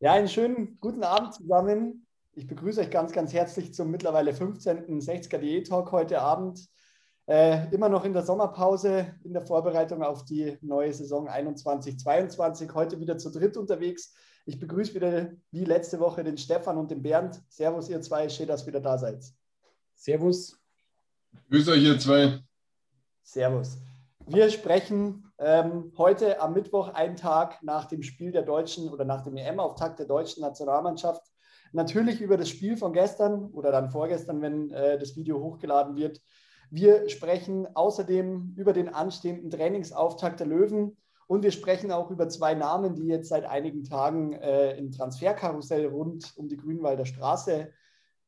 Ja, einen schönen guten Abend zusammen. Ich begrüße euch ganz, ganz herzlich zum mittlerweile 15. 60er Diät Talk heute Abend. Äh, immer noch in der Sommerpause, in der Vorbereitung auf die neue Saison 21-22. Heute wieder zu dritt unterwegs. Ich begrüße wieder wie letzte Woche den Stefan und den Bernd. Servus, ihr zwei. Schön, dass ihr wieder da seid. Servus. Grüß euch, ihr zwei. Servus. Wir sprechen ähm, heute am Mittwoch, einen Tag nach dem Spiel der Deutschen oder nach dem EM-Auftakt der deutschen Nationalmannschaft, natürlich über das Spiel von gestern oder dann vorgestern, wenn äh, das Video hochgeladen wird. Wir sprechen außerdem über den anstehenden Trainingsauftakt der Löwen und wir sprechen auch über zwei Namen, die jetzt seit einigen Tagen äh, im Transferkarussell rund um die Grünwalder Straße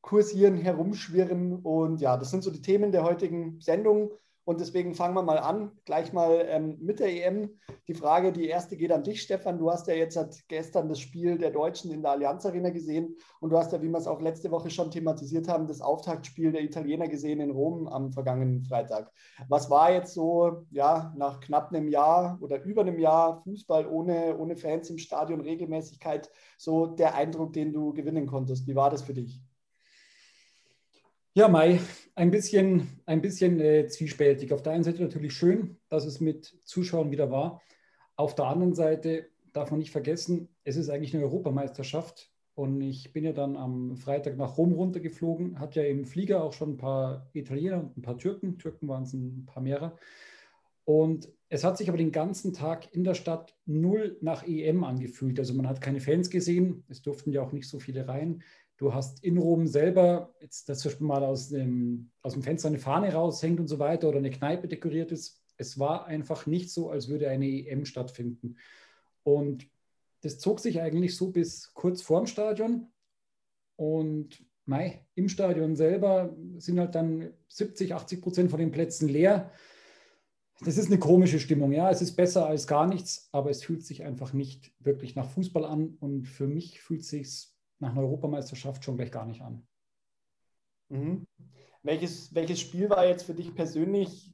kursieren, herumschwirren. Und ja, das sind so die Themen der heutigen Sendung. Und deswegen fangen wir mal an, gleich mal ähm, mit der EM. Die Frage, die erste geht an dich, Stefan. Du hast ja jetzt gestern das Spiel der Deutschen in der Allianz Arena gesehen und du hast ja, wie wir es auch letzte Woche schon thematisiert haben, das Auftaktspiel der Italiener gesehen in Rom am vergangenen Freitag. Was war jetzt so, ja, nach knapp einem Jahr oder über einem Jahr Fußball ohne, ohne Fans im Stadion, Regelmäßigkeit, so der Eindruck, den du gewinnen konntest? Wie war das für dich? Ja, Mai, ein bisschen, ein bisschen äh, zwiespältig. Auf der einen Seite natürlich schön, dass es mit Zuschauern wieder war. Auf der anderen Seite darf man nicht vergessen, es ist eigentlich eine Europameisterschaft. Und ich bin ja dann am Freitag nach Rom runtergeflogen, hat ja im Flieger auch schon ein paar Italiener und ein paar Türken. Türken waren es ein paar mehrere. Und es hat sich aber den ganzen Tag in der Stadt null nach EM angefühlt. Also man hat keine Fans gesehen, es durften ja auch nicht so viele rein. Du hast in Rom selber, jetzt, dass zum Beispiel mal aus dem, aus dem Fenster eine Fahne raushängt und so weiter oder eine Kneipe dekoriert ist. Es war einfach nicht so, als würde eine EM stattfinden. Und das zog sich eigentlich so bis kurz vorm Stadion. Und mei, im Stadion selber sind halt dann 70, 80 Prozent von den Plätzen leer. Das ist eine komische Stimmung. Ja, es ist besser als gar nichts, aber es fühlt sich einfach nicht wirklich nach Fußball an. Und für mich fühlt es sich nach einer Europameisterschaft schon gleich gar nicht an. Mhm. Welches, welches Spiel war jetzt für dich persönlich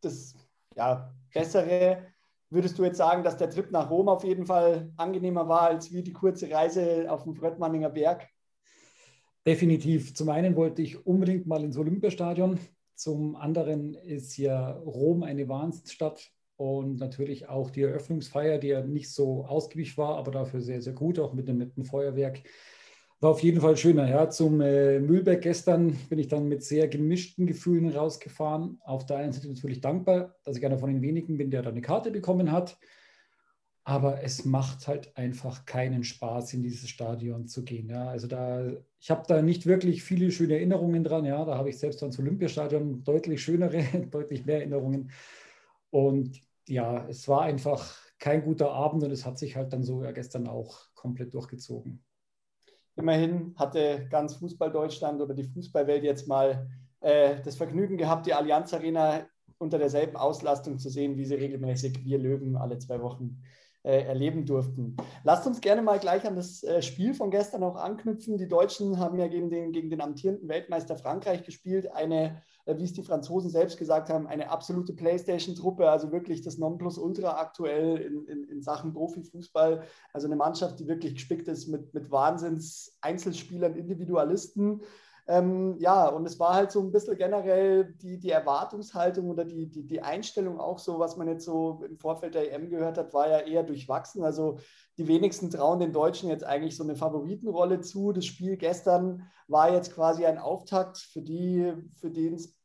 das ja, bessere? Würdest du jetzt sagen, dass der Trip nach Rom auf jeden Fall angenehmer war als wie die kurze Reise auf dem Fröttmanninger Berg? Definitiv. Zum einen wollte ich unbedingt mal ins Olympiastadion. Zum anderen ist ja Rom eine Wahnsinnsstadt und natürlich auch die Eröffnungsfeier, die ja nicht so ausgiebig war, aber dafür sehr, sehr gut, auch mit dem netten Feuerwerk. War auf jeden Fall schöner. Ja. Zum äh, Mühlberg gestern bin ich dann mit sehr gemischten Gefühlen rausgefahren. Auf der einen Seite natürlich dankbar, dass ich einer von den wenigen bin, der da eine Karte bekommen hat. Aber es macht halt einfach keinen Spaß, in dieses Stadion zu gehen. Ja. Also da, ich habe da nicht wirklich viele schöne Erinnerungen dran. Ja. Da habe ich selbst ans Olympiastadion deutlich schönere, deutlich mehr Erinnerungen. Und ja, es war einfach kein guter Abend und es hat sich halt dann so ja gestern auch komplett durchgezogen. Immerhin hatte ganz Fußball Deutschland oder die Fußballwelt jetzt mal äh, das Vergnügen gehabt, die Allianz Arena unter derselben Auslastung zu sehen, wie sie regelmäßig wir Löwen alle zwei Wochen äh, erleben durften. Lasst uns gerne mal gleich an das äh, Spiel von gestern auch anknüpfen. Die Deutschen haben ja gegen den, gegen den amtierenden Weltmeister Frankreich gespielt. Eine, äh, wie es die Franzosen selbst gesagt haben, eine absolute Playstation-Truppe, also wirklich das Nonplusultra aktuell in, in, in Sachen Profifußball. Also eine Mannschaft, die wirklich gespickt ist mit, mit Wahnsinns-Einzelspielern, Individualisten. Ähm, ja, und es war halt so ein bisschen generell die, die Erwartungshaltung oder die, die, die Einstellung auch so, was man jetzt so im Vorfeld der EM gehört hat, war ja eher durchwachsen. Also die wenigsten trauen den Deutschen jetzt eigentlich so eine Favoritenrolle zu. Das Spiel gestern war jetzt quasi ein Auftakt, für, die, für den es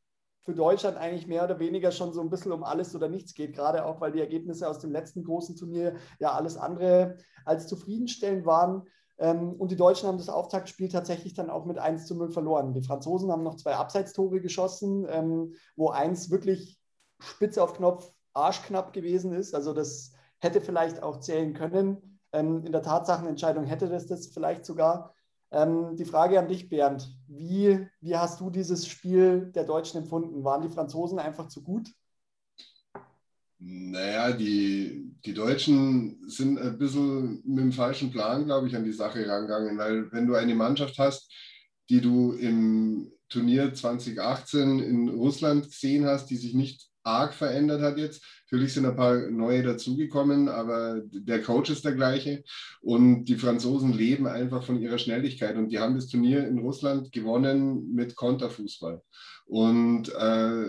für Deutschland eigentlich mehr oder weniger schon so ein bisschen um alles oder nichts geht, gerade auch weil die Ergebnisse aus dem letzten großen Turnier ja alles andere als zufriedenstellend waren. Ähm, und die Deutschen haben das Auftaktspiel tatsächlich dann auch mit 1 zu 0 verloren. Die Franzosen haben noch zwei Abseitstore geschossen, ähm, wo eins wirklich spitz auf Knopf arschknapp gewesen ist. Also das hätte vielleicht auch zählen können. Ähm, in der Tatsachenentscheidung hätte das das vielleicht sogar. die Frage an dich, Bernd, wie, wie hast du dieses Spiel der Deutschen empfunden? Waren die Franzosen einfach zu gut? Naja, die, die Deutschen sind ein bisschen mit dem falschen Plan, glaube ich, an die Sache rangegangen, weil wenn du eine Mannschaft hast, die du im Turnier 2018 in Russland gesehen hast, die sich nicht arg verändert hat jetzt. Natürlich sind ein paar neue dazugekommen, aber der Coach ist der gleiche. Und die Franzosen leben einfach von ihrer Schnelligkeit. Und die haben das Turnier in Russland gewonnen mit Konterfußball. Und äh,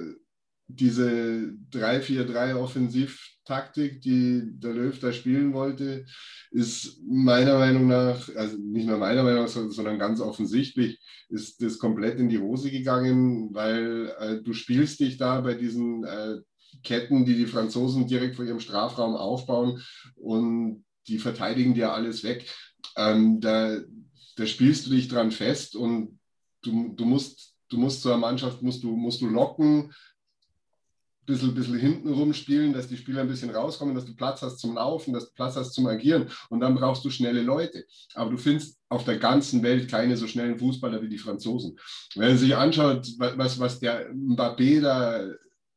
diese 3-4-3 Offensivtaktik, die der Löw da spielen wollte, ist meiner Meinung nach, also nicht nur meiner Meinung nach, sondern ganz offensichtlich, ist das komplett in die Hose gegangen, weil äh, du spielst dich da bei diesen äh, Ketten, die die Franzosen direkt vor ihrem Strafraum aufbauen und die verteidigen dir alles weg. Ähm, da, da spielst du dich dran fest und du, du musst du musst zur Mannschaft musst du, musst du locken, bisschen, bisschen hinten rumspielen, dass die Spieler ein bisschen rauskommen, dass du Platz hast zum Laufen, dass du Platz hast zum Agieren und dann brauchst du schnelle Leute. Aber du findest auf der ganzen Welt keine so schnellen Fußballer wie die Franzosen. Wenn man sich anschaut, was, was der Mbappé da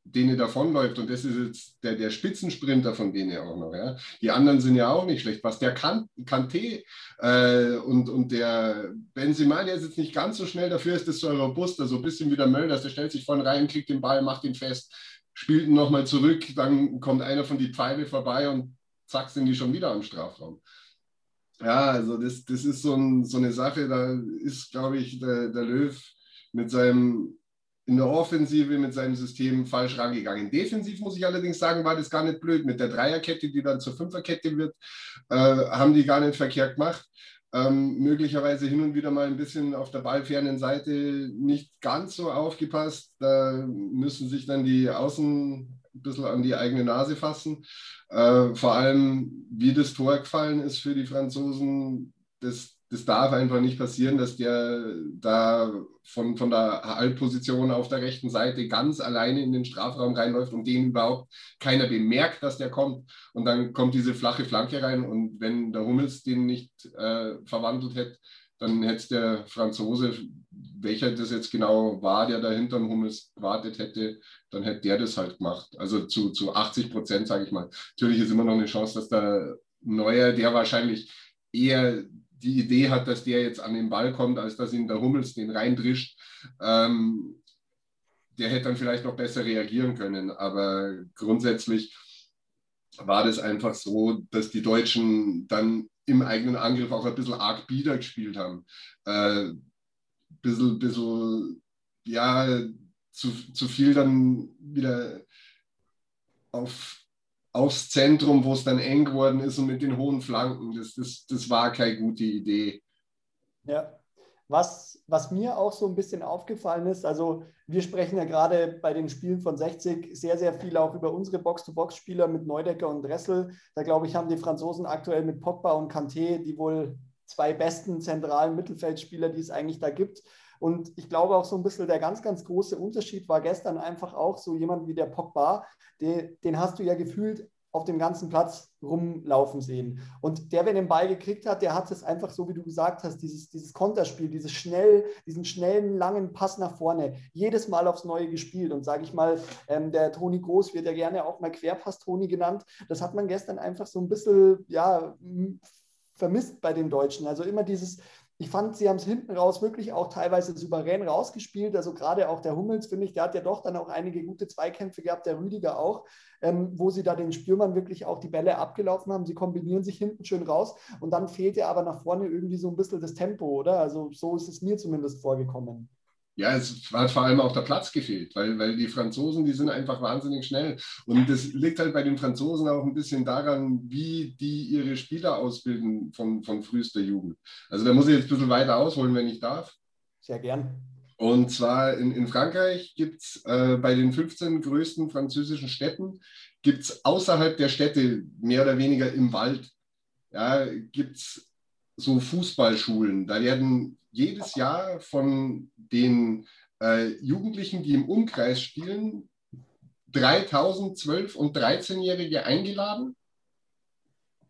denen davonläuft und das ist jetzt der, der Spitzensprinter von denen auch noch. Ja. Die anderen sind ja auch nicht schlecht. Was der kan Kanté äh, und, und der Benzema, der ist jetzt nicht ganz so schnell, dafür ist das so robuster, so ein bisschen wie der Mölders, der stellt sich vorne rein, kriegt den Ball, macht ihn fest spielt ihn nochmal zurück, dann kommt einer von die Pfeile vorbei und zack, sind die schon wieder am Strafraum. Ja, also das, das ist so, ein, so eine Sache, da ist, glaube ich, der, der Löw mit seinem in der Offensive mit seinem System falsch rangegangen. Defensiv muss ich allerdings sagen, war das gar nicht blöd. Mit der Dreierkette, die dann zur Fünferkette wird, äh, haben die gar nicht verkehrt gemacht ähm, möglicherweise hin und wieder mal ein bisschen auf der ballfernen Seite nicht ganz so aufgepasst. Da müssen sich dann die Außen ein bisschen an die eigene Nase fassen. Äh, vor allem, wie das Tor gefallen ist für die Franzosen, das das darf einfach nicht passieren, dass der da von, von der Halbposition auf der rechten Seite ganz alleine in den Strafraum reinläuft und den überhaupt keiner bemerkt, dass der kommt. Und dann kommt diese flache Flanke rein und wenn der Hummels den nicht äh, verwandelt hätte, dann hätte der Franzose, welcher das jetzt genau war, der da hinterm Hummels gewartet hätte, dann hätte der das halt gemacht. Also zu, zu 80 Prozent, sage ich mal. Natürlich ist immer noch eine Chance, dass der Neuer, der wahrscheinlich eher die Idee hat, dass der jetzt an den Ball kommt, als dass ihn der Hummels den reindrischt. Ähm, der hätte dann vielleicht noch besser reagieren können. Aber grundsätzlich war das einfach so, dass die Deutschen dann im eigenen Angriff auch ein bisschen arg bieder gespielt haben. Äh, bisschen, bisschen, ja, zu, zu viel dann wieder auf aufs Zentrum, wo es dann eng geworden ist und mit den hohen Flanken. Das, das, das war keine gute Idee. Ja, was, was mir auch so ein bisschen aufgefallen ist, also wir sprechen ja gerade bei den Spielen von 60 sehr, sehr viel auch über unsere Box-to-Box-Spieler mit Neudecker und Dressel. Da glaube ich, haben die Franzosen aktuell mit Pogba und Kanté die wohl zwei besten zentralen Mittelfeldspieler, die es eigentlich da gibt. Und ich glaube auch so ein bisschen der ganz, ganz große Unterschied war gestern einfach auch so jemand wie der Pogba, den, den hast du ja gefühlt auf dem ganzen Platz rumlaufen sehen. Und der, wenn den Ball gekriegt hat, der hat es einfach so, wie du gesagt hast, dieses, dieses Konterspiel, dieses schnell, diesen schnellen, langen Pass nach vorne, jedes Mal aufs Neue gespielt. Und sage ich mal, ähm, der Toni Groß wird ja gerne auch mal Querpass-Toni genannt. Das hat man gestern einfach so ein bisschen, ja, vermisst bei den Deutschen. Also immer dieses, ich fand, sie haben es hinten raus wirklich auch teilweise souverän rausgespielt. Also gerade auch der Hummels, finde ich, der hat ja doch dann auch einige gute Zweikämpfe gehabt, der Rüdiger auch, ähm, wo sie da den Spürmann wirklich auch die Bälle abgelaufen haben. Sie kombinieren sich hinten schön raus und dann fehlt ja aber nach vorne irgendwie so ein bisschen das Tempo, oder? Also so ist es mir zumindest vorgekommen. Ja, es hat vor allem auch der Platz gefehlt, weil, weil die Franzosen, die sind einfach wahnsinnig schnell. Und das liegt halt bei den Franzosen auch ein bisschen daran, wie die ihre Spieler ausbilden von, von frühester Jugend. Also da muss ich jetzt ein bisschen weiter ausholen, wenn ich darf. Sehr gern. Und zwar in, in Frankreich gibt es äh, bei den 15 größten französischen Städten, gibt es außerhalb der Städte, mehr oder weniger im Wald, ja, gibt es so Fußballschulen. Da werden jedes Jahr von den äh, Jugendlichen, die im Umkreis spielen, 3000 12- und 13-Jährige eingeladen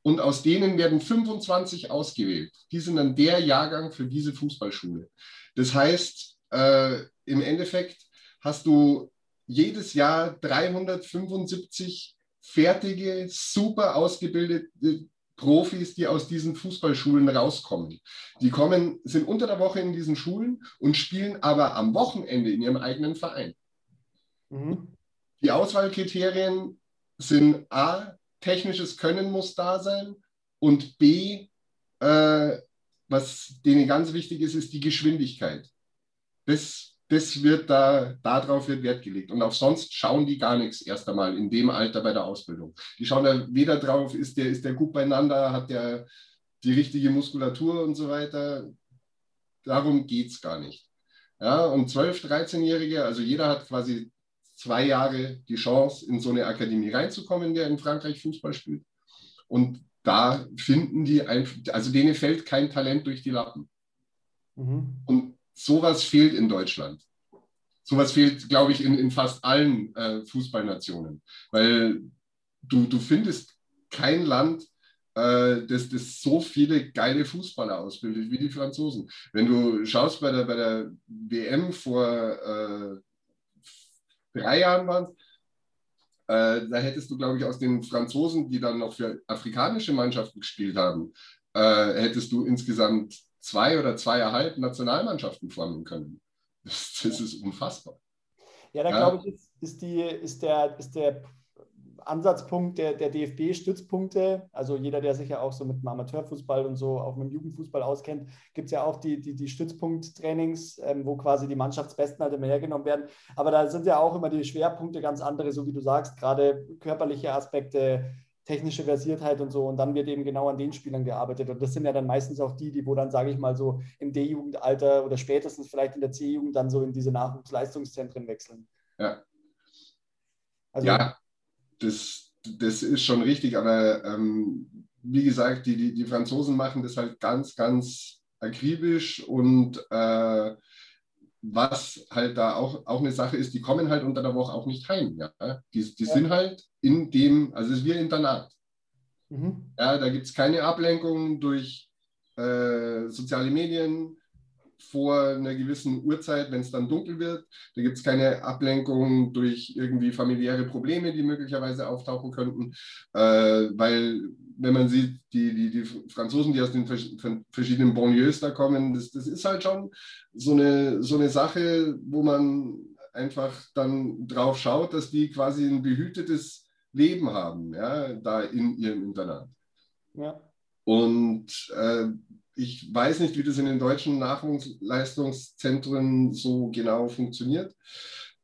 und aus denen werden 25 ausgewählt. Die sind dann der Jahrgang für diese Fußballschule. Das heißt, äh, im Endeffekt hast du jedes Jahr 375 fertige, super ausgebildete Profis, die aus diesen Fußballschulen rauskommen. Die kommen, sind unter der Woche in diesen Schulen und spielen aber am Wochenende in ihrem eigenen Verein. Mhm. die Auswahlkriterien sind A, technisches Können muss da sein und B, äh, was denen ganz wichtig ist, ist die Geschwindigkeit. Das, das wird da, darauf wird Wert gelegt. Und auf sonst schauen die gar nichts erst einmal in dem Alter bei der Ausbildung. Die schauen da weder drauf, ist der, ist der gut beieinander, hat der die richtige Muskulatur und so weiter. Darum geht es gar nicht. Ja, und 12-, 13-Jährige, also jeder hat quasi zwei Jahre die Chance, in so eine Akademie reinzukommen, der in Frankreich Fußball spielt. Und da finden die, einfach, also denen fällt kein Talent durch die Lappen. Mhm. Und sowas fehlt in Deutschland. Sowas fehlt, glaube ich, in, in fast allen äh, Fußballnationen. Weil du, du findest kein Land, äh, das, das so viele geile Fußballer ausbildet wie die Franzosen. Wenn du schaust bei der, bei der WM vor äh, drei Jahren waren äh, da hättest du, glaube ich, aus den Franzosen, die dann noch für afrikanische Mannschaften gespielt haben, äh, hättest du insgesamt zwei oder zweieinhalb Nationalmannschaften formen können. Das, das ist unfassbar. Ja, da ja. glaube ich, ist, ist, die, ist, der, ist der Ansatzpunkt der, der DFB-Stützpunkte, also jeder, der sich ja auch so mit dem Amateurfußball und so auch mit dem Jugendfußball auskennt, gibt es ja auch die, die, die Stützpunkttrainings, ähm, wo quasi die Mannschaftsbesten halt immer hergenommen werden. Aber da sind ja auch immer die Schwerpunkte ganz andere, so wie du sagst, gerade körperliche Aspekte, technische Versiertheit und so. Und dann wird eben genau an den Spielern gearbeitet. Und das sind ja dann meistens auch die, die wo dann, sage ich mal, so im D-Jugendalter oder spätestens vielleicht in der C-Jugend dann so in diese Nachwuchsleistungszentren wechseln. Ja. Also, ja, das, das ist schon richtig, aber ähm, wie gesagt, die, die, die Franzosen machen das halt ganz, ganz akribisch und äh, was halt da auch, auch eine Sache ist, die kommen halt unter der Woche auch nicht heim. Ja? Die, die ja. sind halt in dem, also es ist wie Internat. Mhm. Ja, da gibt es keine Ablenkung durch äh, soziale Medien, vor einer gewissen Uhrzeit, wenn es dann dunkel wird. Da gibt es keine Ablenkung durch irgendwie familiäre Probleme, die möglicherweise auftauchen könnten, äh, weil wenn man sieht, die, die, die Franzosen, die aus den verschiedenen Banlieues da kommen, das, das ist halt schon so eine, so eine Sache, wo man einfach dann drauf schaut, dass die quasi ein behütetes Leben haben, ja, da in ihrem Internat. Ja. Und äh, ich weiß nicht, wie das in den deutschen Nachwuchsleistungszentren so genau funktioniert.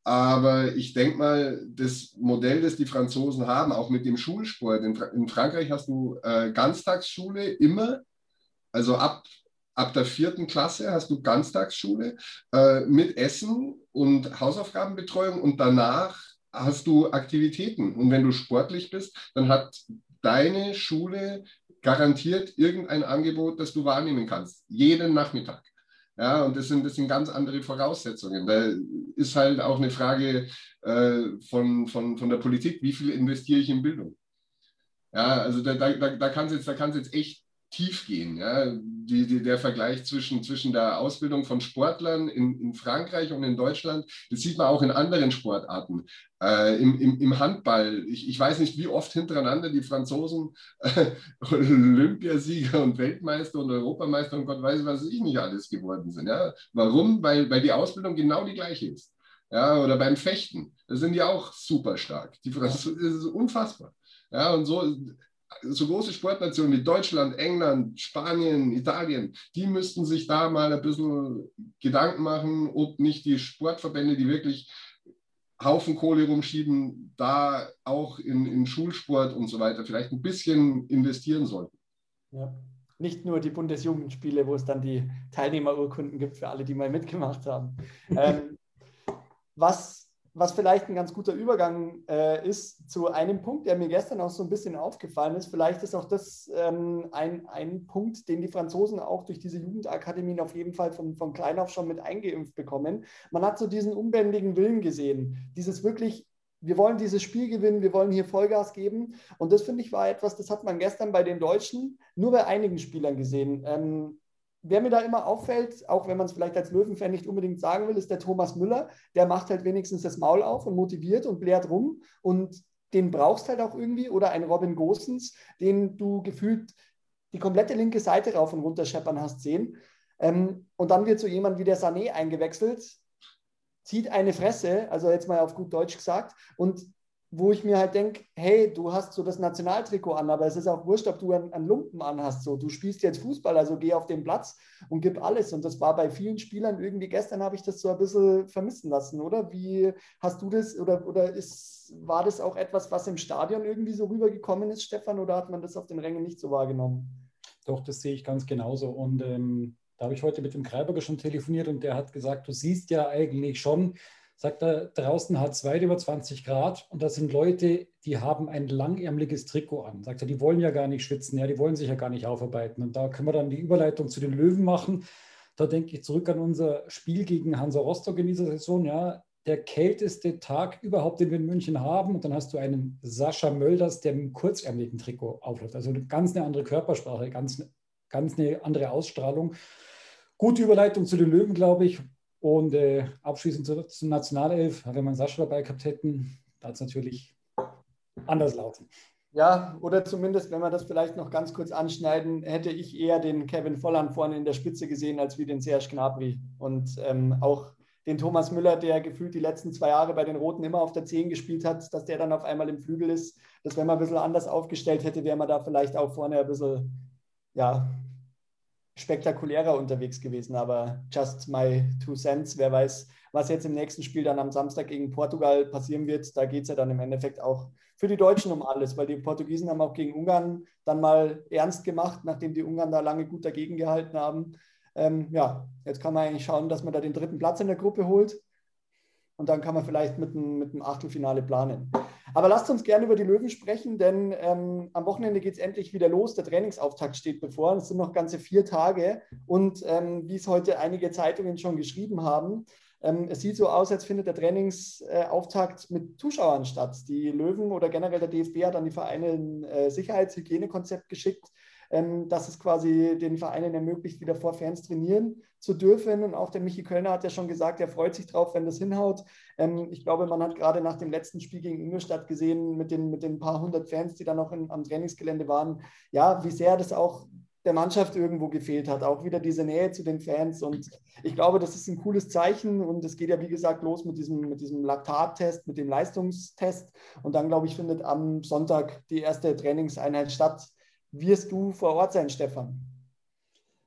Aber ich denke mal, das Modell, das die Franzosen haben, auch mit dem Schulsport, in, in Frankreich hast du äh, Ganztagsschule immer, also ab, ab der vierten Klasse hast du Ganztagsschule äh, mit Essen und Hausaufgabenbetreuung und danach hast du Aktivitäten. Und wenn du sportlich bist, dann hat deine Schule garantiert irgendein Angebot, das du wahrnehmen kannst, jeden Nachmittag. Ja, und das sind, das sind ganz andere Voraussetzungen. Da ist halt auch eine Frage äh, von, von, von der Politik, wie viel investiere ich in Bildung? Ja, also da, da, da kann es jetzt, jetzt echt tief gehen. Ja? Die, die, der Vergleich zwischen, zwischen der Ausbildung von Sportlern in, in Frankreich und in Deutschland, das sieht man auch in anderen Sportarten. Äh, im, im, Im Handball, ich, ich weiß nicht, wie oft hintereinander die Franzosen äh, Olympiasieger und Weltmeister und Europameister und Gott weiß, was ich nicht alles geworden sind. Ja? Warum? Weil, weil die Ausbildung genau die gleiche ist. Ja, oder beim Fechten, da sind die auch super stark. Die Franzosen, das ist unfassbar. Ja, und so, so große Sportnationen wie Deutschland, England, Spanien, Italien, die müssten sich da mal ein bisschen Gedanken machen, ob nicht die Sportverbände, die wirklich Haufen Kohle rumschieben, da auch in, in Schulsport und so weiter vielleicht ein bisschen investieren sollten. Ja. Nicht nur die Bundesjugendspiele, wo es dann die Teilnehmerurkunden gibt für alle, die mal mitgemacht haben. ähm, was was vielleicht ein ganz guter Übergang äh, ist zu einem Punkt, der mir gestern auch so ein bisschen aufgefallen ist. Vielleicht ist auch das ähm, ein, ein Punkt, den die Franzosen auch durch diese Jugendakademien auf jeden Fall von, von klein auf schon mit eingeimpft bekommen. Man hat so diesen unbändigen Willen gesehen, dieses wirklich wir wollen dieses Spiel gewinnen, wir wollen hier Vollgas geben. Und das finde ich war etwas, das hat man gestern bei den Deutschen nur bei einigen Spielern gesehen. Ähm, wer mir da immer auffällt, auch wenn man es vielleicht als Löwenfan nicht unbedingt sagen will, ist der Thomas Müller. Der macht halt wenigstens das Maul auf und motiviert und blärt rum. Und den brauchst halt auch irgendwie. Oder ein Robin Gosens, den du gefühlt die komplette linke Seite rauf und runter scheppern hast sehen. Ähm, und dann wird so jemand wie der Sané eingewechselt. zieht eine Fresse, also jetzt mal auf gut Deutsch gesagt. Und wo ich mir halt denke, hey, du hast so das Nationaltrikot an, aber es ist auch wurscht, ob du einen, Lumpen anhast. So, du spielst jetzt Fußball, also geh auf den Platz und gib alles. Und das war bei vielen Spielern irgendwie gestern habe ich das so ein bisschen vermissen lassen, oder? Wie hast du das oder, oder ist, war das auch etwas, was im Stadion irgendwie so rübergekommen ist, Stefan, oder hat man das auf den Rängen nicht so wahrgenommen? Doch, das sehe ich ganz genauso. Und ähm, da habe ich heute mit dem Kreiberger schon telefoniert und der hat gesagt, du siehst ja eigentlich schon, sagt er, draußen hat es weit über 20 Grad und das sind Leute, die haben ein langärmliches Trikot an. Sagt er, die wollen ja gar nicht schwitzen, ja, die wollen sich ja gar nicht aufarbeiten. Und da können wir dann die Überleitung zu den Löwen machen. Da denke ich zurück an unser Spiel gegen Hansa Rostock in dieser Saison. Ja, der kälteste Tag überhaupt, den wir in München haben. Und dann hast du einen Sascha Mölders, der mit einem kurzärmeligen Trikot aufläuft. Also eine ganz eine andere Körpersprache, ganz, ganz eine andere Ausstrahlung. Gute Überleitung zu den Löwen, glaube ich. Und äh, abschließend zu, zum Nationalelf, wenn wir Sascha dabei gehabt hätten, da hat es natürlich anders laufen. Ja, oder zumindest, wenn wir das vielleicht noch ganz kurz anschneiden, hätte ich eher den Kevin Volland vorne in der Spitze gesehen, als wie den Serge Gnabry. Und ähm, auch den Thomas Müller, der gefühlt die letzten zwei Jahre bei den Roten immer auf der 10 gespielt hat, dass der dann auf einmal im Flügel ist. Das, wenn man ein bisschen anders aufgestellt hätte, wäre man da vielleicht auch vorne ein bisschen ja, spektakulärer unterwegs gewesen, aber just my two cents. Wer weiß, was jetzt im nächsten Spiel dann am Samstag gegen Portugal passieren wird. Da geht es ja dann im Endeffekt auch für die Deutschen um alles, weil die Portugiesen haben auch gegen Ungarn dann mal ernst gemacht, nachdem die Ungarn da lange gut dagegen gehalten haben. Ähm, ja, jetzt kann man eigentlich schauen, dass man da den dritten Platz in der Gruppe holt. Und dann kann man vielleicht mit einem, mit einem Achtelfinale planen. Aber lasst uns gerne über die Löwen sprechen, denn ähm, am Wochenende geht es endlich wieder los. Der Trainingsauftakt steht bevor. Es sind noch ganze vier Tage. Und ähm, wie es heute einige Zeitungen schon geschrieben haben, ähm, es sieht so aus, als findet der Trainingsauftakt mit Zuschauern statt. Die Löwen oder generell der DFB hat an die Vereine ein äh, Sicherheitshygienekonzept geschickt ähm, dass es quasi den Vereinen ermöglicht, wieder vor Fans trainieren zu dürfen. Und auch der Michi Kölner hat ja schon gesagt, er freut sich drauf, wenn das hinhaut. Ähm, ich glaube, man hat gerade nach dem letzten Spiel gegen Ingolstadt gesehen, mit den, mit den paar hundert Fans, die dann noch in, am Trainingsgelände waren, ja, wie sehr das auch der Mannschaft irgendwo gefehlt hat. Auch wieder diese Nähe zu den Fans. Und ich glaube, das ist ein cooles Zeichen. Und es geht ja, wie gesagt, los mit diesem, mit diesem Laktattest, mit dem Leistungstest. Und dann, glaube ich, findet am Sonntag die erste Trainingseinheit statt wirst du vor Ort sein, Stefan?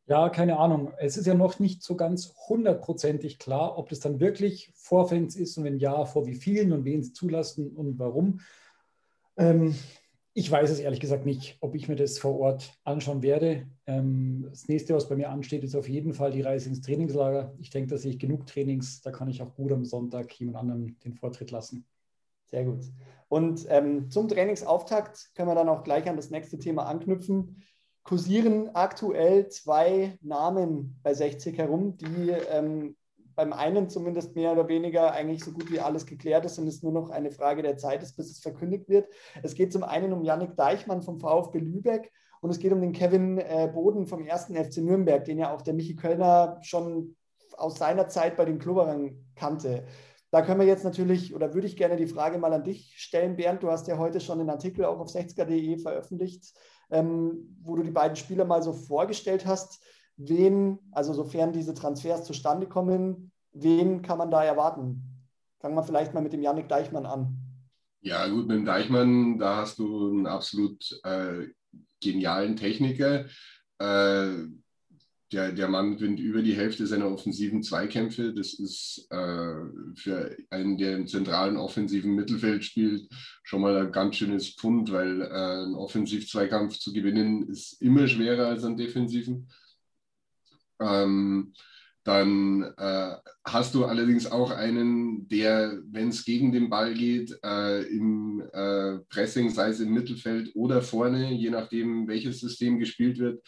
Ja, keine Ahnung. Es ist ja noch nicht so ganz hundertprozentig klar, ob das dann wirklich vor Fans ist und wenn ja, vor wie vielen und wen sie zulassen und warum. Ähm, ich weiß es ehrlich gesagt nicht, ob ich mir das vor Ort anschauen werde. Ähm, das nächste, was bei mir ansteht, ist auf jeden Fall die Reise ins Trainingslager. Ich denke, da sehe ich genug Trainings. Da kann ich auch gut am Sonntag jemand anderem den Vortritt lassen. Sehr gut. Und ähm, zum Trainingsauftakt können wir dann auch gleich an das nächste Thema anknüpfen. Kursieren aktuell zwei Namen bei 60 herum, die ähm, beim einen zumindest mehr oder weniger eigentlich so gut wie alles geklärt ist und es nur noch eine Frage der Zeit ist, bis es verkündigt wird. Es geht zum einen um Yannick Deichmann vom VfB Lübeck und es geht um den Kevin äh, Boden vom ersten FC Nürnberg, den ja auch der Michi Kölner schon aus seiner Zeit bei den Klubberern kannte. Da können wir jetzt natürlich, oder würde ich gerne die Frage mal an dich stellen, Bernd. Du hast ja heute schon einen Artikel auch auf 60er.de veröffentlicht, ähm, wo du die beiden Spieler mal so vorgestellt hast. Wen, also sofern diese Transfers zustande kommen, wen kann man da erwarten? Fangen wir vielleicht mal mit dem Yannick Deichmann an. Ja, gut, mit dem Deichmann, da hast du einen absolut äh, genialen Techniker. Äh, der, der Mann gewinnt über die Hälfte seiner offensiven Zweikämpfe. Das ist äh, für einen, der im zentralen offensiven Mittelfeld spielt, schon mal ein ganz schönes Pfund, weil äh, ein Offensiv-Zweikampf zu gewinnen ist immer schwerer als ein defensiven. Ähm, dann äh, hast du allerdings auch einen, der, wenn es gegen den Ball geht, äh, im äh, Pressing, sei es im Mittelfeld oder vorne, je nachdem, welches System gespielt wird,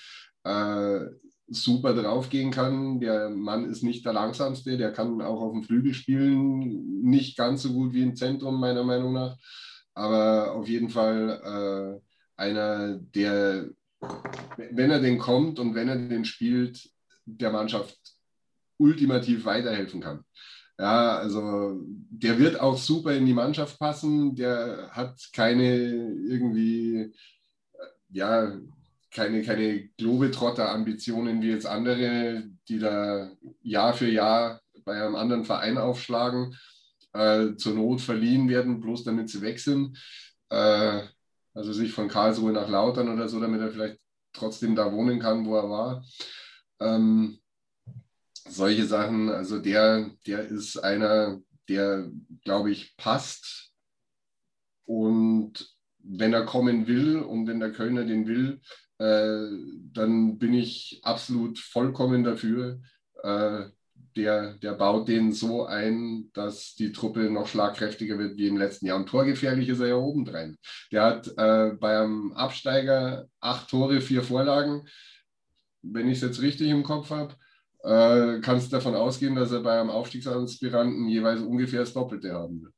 äh, super draufgehen kann. Der Mann ist nicht der langsamste, der kann auch auf dem Flügel spielen, nicht ganz so gut wie im Zentrum meiner Meinung nach, aber auf jeden Fall äh, einer, der, wenn er den kommt und wenn er den spielt, der Mannschaft ultimativ weiterhelfen kann. Ja, also der wird auch super in die Mannschaft passen. Der hat keine irgendwie, ja, keine, keine Globetrotter-Ambitionen wie jetzt andere, die da Jahr für Jahr bei einem anderen Verein aufschlagen, äh, zur Not verliehen werden, bloß damit sie weg sind. Äh, also sich von Karlsruhe nach Lautern oder so, damit er vielleicht trotzdem da wohnen kann, wo er war. Ähm, solche Sachen, also der, der ist einer, der, glaube ich, passt. Und wenn er kommen will und wenn der Kölner den will, äh, dann bin ich absolut vollkommen dafür. Äh, der, der baut den so ein, dass die Truppe noch schlagkräftiger wird wie im letzten Jahr. Und torgefährlich ist er ja obendrein. Der hat äh, beim Absteiger acht Tore, vier Vorlagen. Wenn ich es jetzt richtig im Kopf habe, äh, kannst davon ausgehen, dass er bei einem Aufstiegsaspiranten jeweils ungefähr das Doppelte haben wird.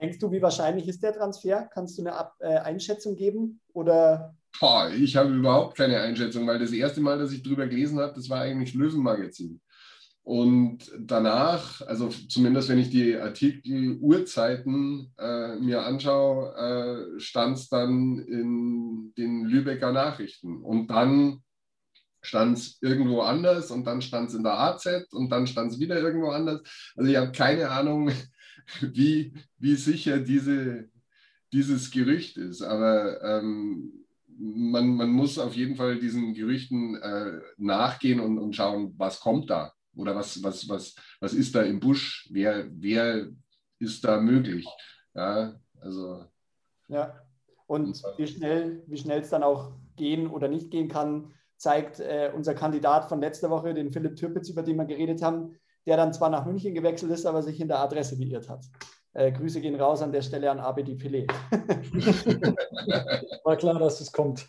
Denkst du, wie wahrscheinlich ist der Transfer? Kannst du eine Ab äh, Einschätzung geben? Oder? Boah, ich habe überhaupt keine Einschätzung, weil das erste Mal, dass ich darüber gelesen habe, das war eigentlich Löwenmagazin. Und danach, also zumindest wenn ich die Artikel Uhrzeiten äh, mir anschaue, äh, stand es dann in den Lübecker Nachrichten. Und dann stand es irgendwo anders und dann stand es in der AZ und dann stand es wieder irgendwo anders. Also ich habe keine Ahnung, wie, wie sicher diese, dieses Gerücht ist. Aber ähm, man, man muss auf jeden Fall diesen Gerüchten äh, nachgehen und, und schauen, was kommt da oder was, was, was, was ist da im Busch, wer, wer ist da möglich. Ja, also. Ja, und wie schnell wie schnell es dann auch gehen oder nicht gehen kann, zeigt äh, unser Kandidat von letzter Woche, den Philipp Türpitz, über den wir geredet haben, der dann zwar nach München gewechselt ist, aber sich in der Adresse geirrt hat. Äh, Grüße gehen raus an der Stelle an Abedi Pelé. War klar, dass es kommt.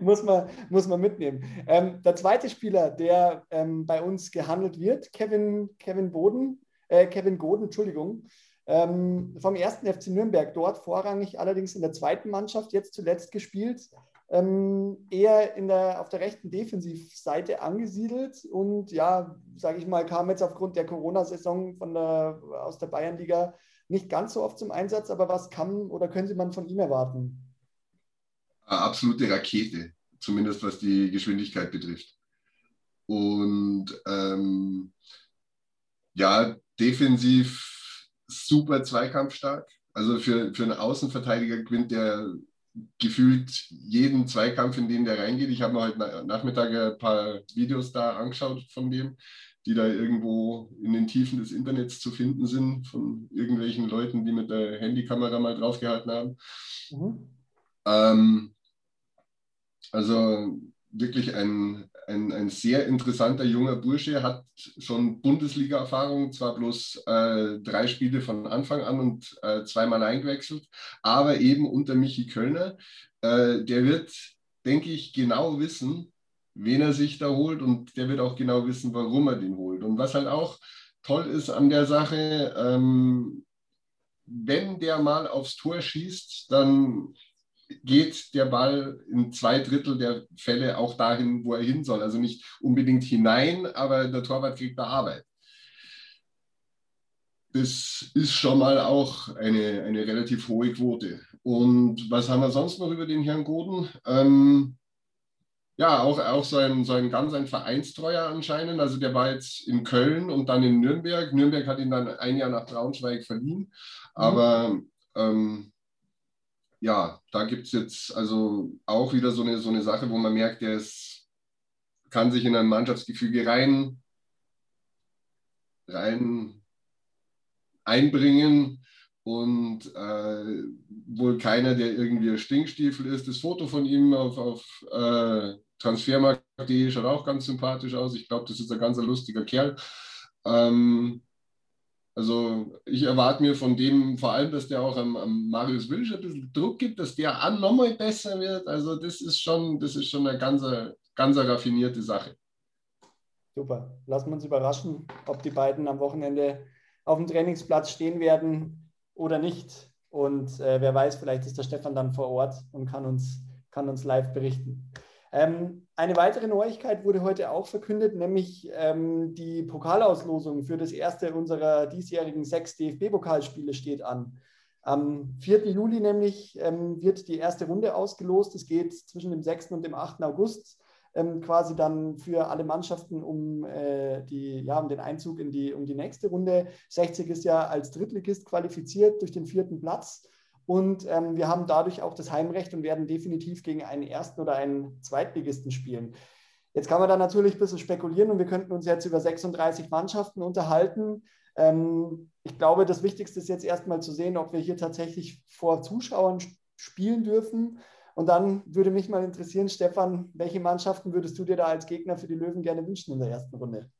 muss, man, muss man mitnehmen. Ähm, der zweite Spieler, der ähm, bei uns gehandelt wird, Kevin, Kevin Boden, äh, Kevin Goden, Entschuldigung, ähm, vom ersten FC Nürnberg, dort vorrangig allerdings in der zweiten Mannschaft, jetzt zuletzt gespielt ähm, eher in der, auf der rechten Defensivseite angesiedelt und ja, sage ich mal, kam jetzt aufgrund der Corona-Saison der, aus der Bayernliga nicht ganz so oft zum Einsatz, aber was kann oder könnte man von ihm erwarten? Absolute Rakete, zumindest was die Geschwindigkeit betrifft. Und ähm, ja, defensiv super zweikampfstark. Also für, für einen Außenverteidiger gewinnt der gefühlt jeden Zweikampf, in den der reingeht. Ich habe mir heute Nachmittag ein paar Videos da angeschaut von dem, die da irgendwo in den Tiefen des Internets zu finden sind, von irgendwelchen Leuten, die mit der Handykamera mal draufgehalten haben. Mhm. Ähm, also wirklich ein, ein, ein sehr interessanter junger Bursche, hat schon Bundesliga-Erfahrung, zwar bloß äh, drei Spiele von Anfang an und äh, zweimal eingewechselt, aber eben unter Michi Kölner. Äh, der wird, denke ich, genau wissen, wen er sich da holt und der wird auch genau wissen, warum er den holt. Und was halt auch toll ist an der Sache, ähm, wenn der mal aufs Tor schießt, dann geht der Ball in zwei Drittel der Fälle auch dahin, wo er hin soll. Also nicht unbedingt hinein, aber der Torwart kriegt da Arbeit. Das ist schon mal auch eine, eine relativ hohe Quote. Und was haben wir sonst noch über den Herrn Goden? Ähm, ja, auch, auch so, ein, so ein ganz ein Vereinstreuer anscheinend. Also der war jetzt in Köln und dann in Nürnberg. Nürnberg hat ihn dann ein Jahr nach Braunschweig verliehen. Mhm. Aber ähm, ja, da gibt es jetzt also auch wieder so eine, so eine Sache, wo man merkt, der ist, kann sich in ein Mannschaftsgefüge rein, rein einbringen und äh, wohl keiner, der irgendwie ein Stinkstiefel ist. Das Foto von ihm auf, auf äh, Transfermarkt.de schaut auch ganz sympathisch aus. Ich glaube, das ist ein ganz lustiger Kerl. Ähm, also ich erwarte mir von dem vor allem, dass der auch am, am Marius Wilsch ein bisschen Druck gibt, dass der auch nochmal besser wird. Also das ist schon, das ist schon eine ganz, ganz raffinierte Sache. Super. Lassen wir uns überraschen, ob die beiden am Wochenende auf dem Trainingsplatz stehen werden oder nicht. Und äh, wer weiß, vielleicht ist der Stefan dann vor Ort und kann uns, kann uns live berichten. Ähm, eine weitere Neuigkeit wurde heute auch verkündet, nämlich ähm, die Pokalauslosung für das erste unserer diesjährigen sechs DFB-Pokalspiele steht an. Am 4. Juli nämlich ähm, wird die erste Runde ausgelost. Es geht zwischen dem 6. und dem 8. August. ähm, quasi dann für alle Mannschaften um, äh, die, ja, um den Einzug in die, um die nächste Runde. 60 ist ja als Drittligist qualifiziert durch den vierten Platz. Und ähm, wir haben dadurch auch das Heimrecht und werden definitiv gegen einen ersten oder einen Zweitligisten spielen. Jetzt kann man da natürlich ein bisschen spekulieren und wir könnten uns jetzt über 36 Mannschaften unterhalten. Ähm, ich glaube, das Wichtigste ist jetzt erstmal zu sehen, ob wir hier tatsächlich vor Zuschauern spielen dürfen. Und dann würde mich mal interessieren, Stefan, welche Mannschaften würdest du dir da als Gegner für die Löwen gerne wünschen in der ersten Runde?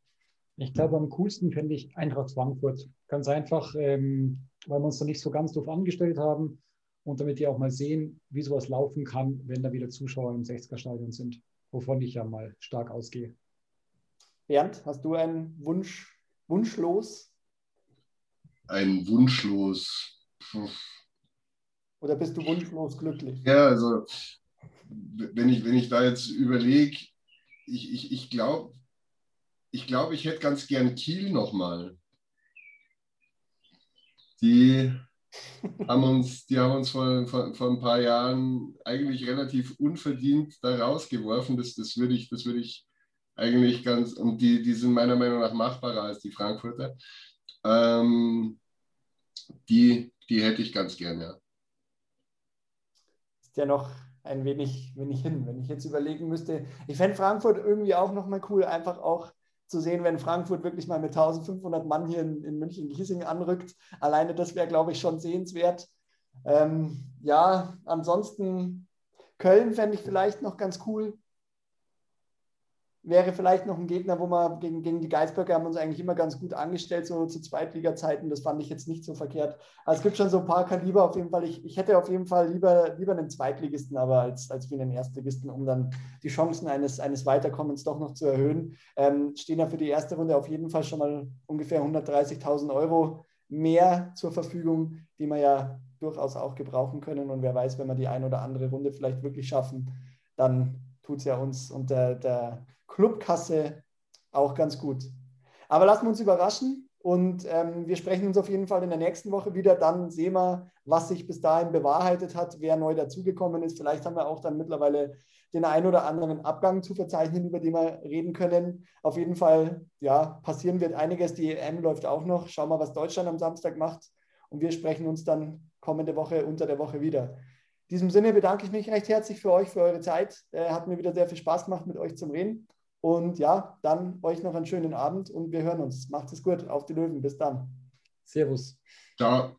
Ich glaube, am coolsten fände ich Eintracht Frankfurt. Ganz einfach, ähm, weil wir uns da nicht so ganz doof angestellt haben und damit die auch mal sehen, wie sowas laufen kann, wenn da wieder Zuschauer im 60er-Stadion sind, wovon ich ja mal stark ausgehe. Bernd, hast du einen Wunsch, wunschlos? Ein wunschlos. Oder bist du wunschlos glücklich? Ja, also wenn ich, wenn ich da jetzt überlege, ich, ich, ich glaube, ich, glaub, ich hätte ganz gern Kiel nochmal. Die haben uns, die haben uns vor, vor, vor, ein paar Jahren eigentlich relativ unverdient da rausgeworfen. Das, das würde ich, das ich eigentlich ganz, und die, die sind meiner Meinung nach machbarer als die Frankfurter. Ähm, die, die hätte ich ganz gern, ja ist ja noch ein wenig, wenig hin. Wenn ich jetzt überlegen müsste, ich fände Frankfurt irgendwie auch nochmal cool, einfach auch zu sehen, wenn Frankfurt wirklich mal mit 1500 Mann hier in, in München-Giesing anrückt. Alleine das wäre, glaube ich, schon sehenswert. Ähm, ja, ansonsten Köln fände ich vielleicht noch ganz cool wäre vielleicht noch ein Gegner, wo man gegen, gegen die Geisberger haben uns eigentlich immer ganz gut angestellt, so zu Zweitliga-Zeiten. Das fand ich jetzt nicht so verkehrt. Also es gibt schon so ein paar Kaliber auf jeden Fall. Ich, ich hätte auf jeden Fall lieber, lieber einen Zweitligisten, aber als, als wie einen Erstligisten, um dann die Chancen eines, eines Weiterkommens doch noch zu erhöhen. Ähm, stehen ja für die erste Runde auf jeden Fall schon mal ungefähr 130.000 Euro mehr zur Verfügung, die wir ja durchaus auch gebrauchen können. Und wer weiß, wenn wir die ein oder andere Runde vielleicht wirklich schaffen, dann tut es ja uns und der, der Clubkasse auch ganz gut. Aber lassen wir uns überraschen und ähm, wir sprechen uns auf jeden Fall in der nächsten Woche wieder. Dann sehen wir, was sich bis dahin bewahrheitet hat, wer neu dazugekommen ist. Vielleicht haben wir auch dann mittlerweile den einen oder anderen Abgang zu verzeichnen, über den wir reden können. Auf jeden Fall, ja, passieren wird einiges. Die EM läuft auch noch. Schauen wir, was Deutschland am Samstag macht. Und wir sprechen uns dann kommende Woche unter der Woche wieder. In diesem Sinne bedanke ich mich recht herzlich für euch, für eure Zeit. Äh, hat mir wieder sehr viel Spaß gemacht, mit euch zum Reden. Und ja, dann euch noch einen schönen Abend und wir hören uns. Macht es gut. Auf die Löwen. Bis dann. Servus. Ciao.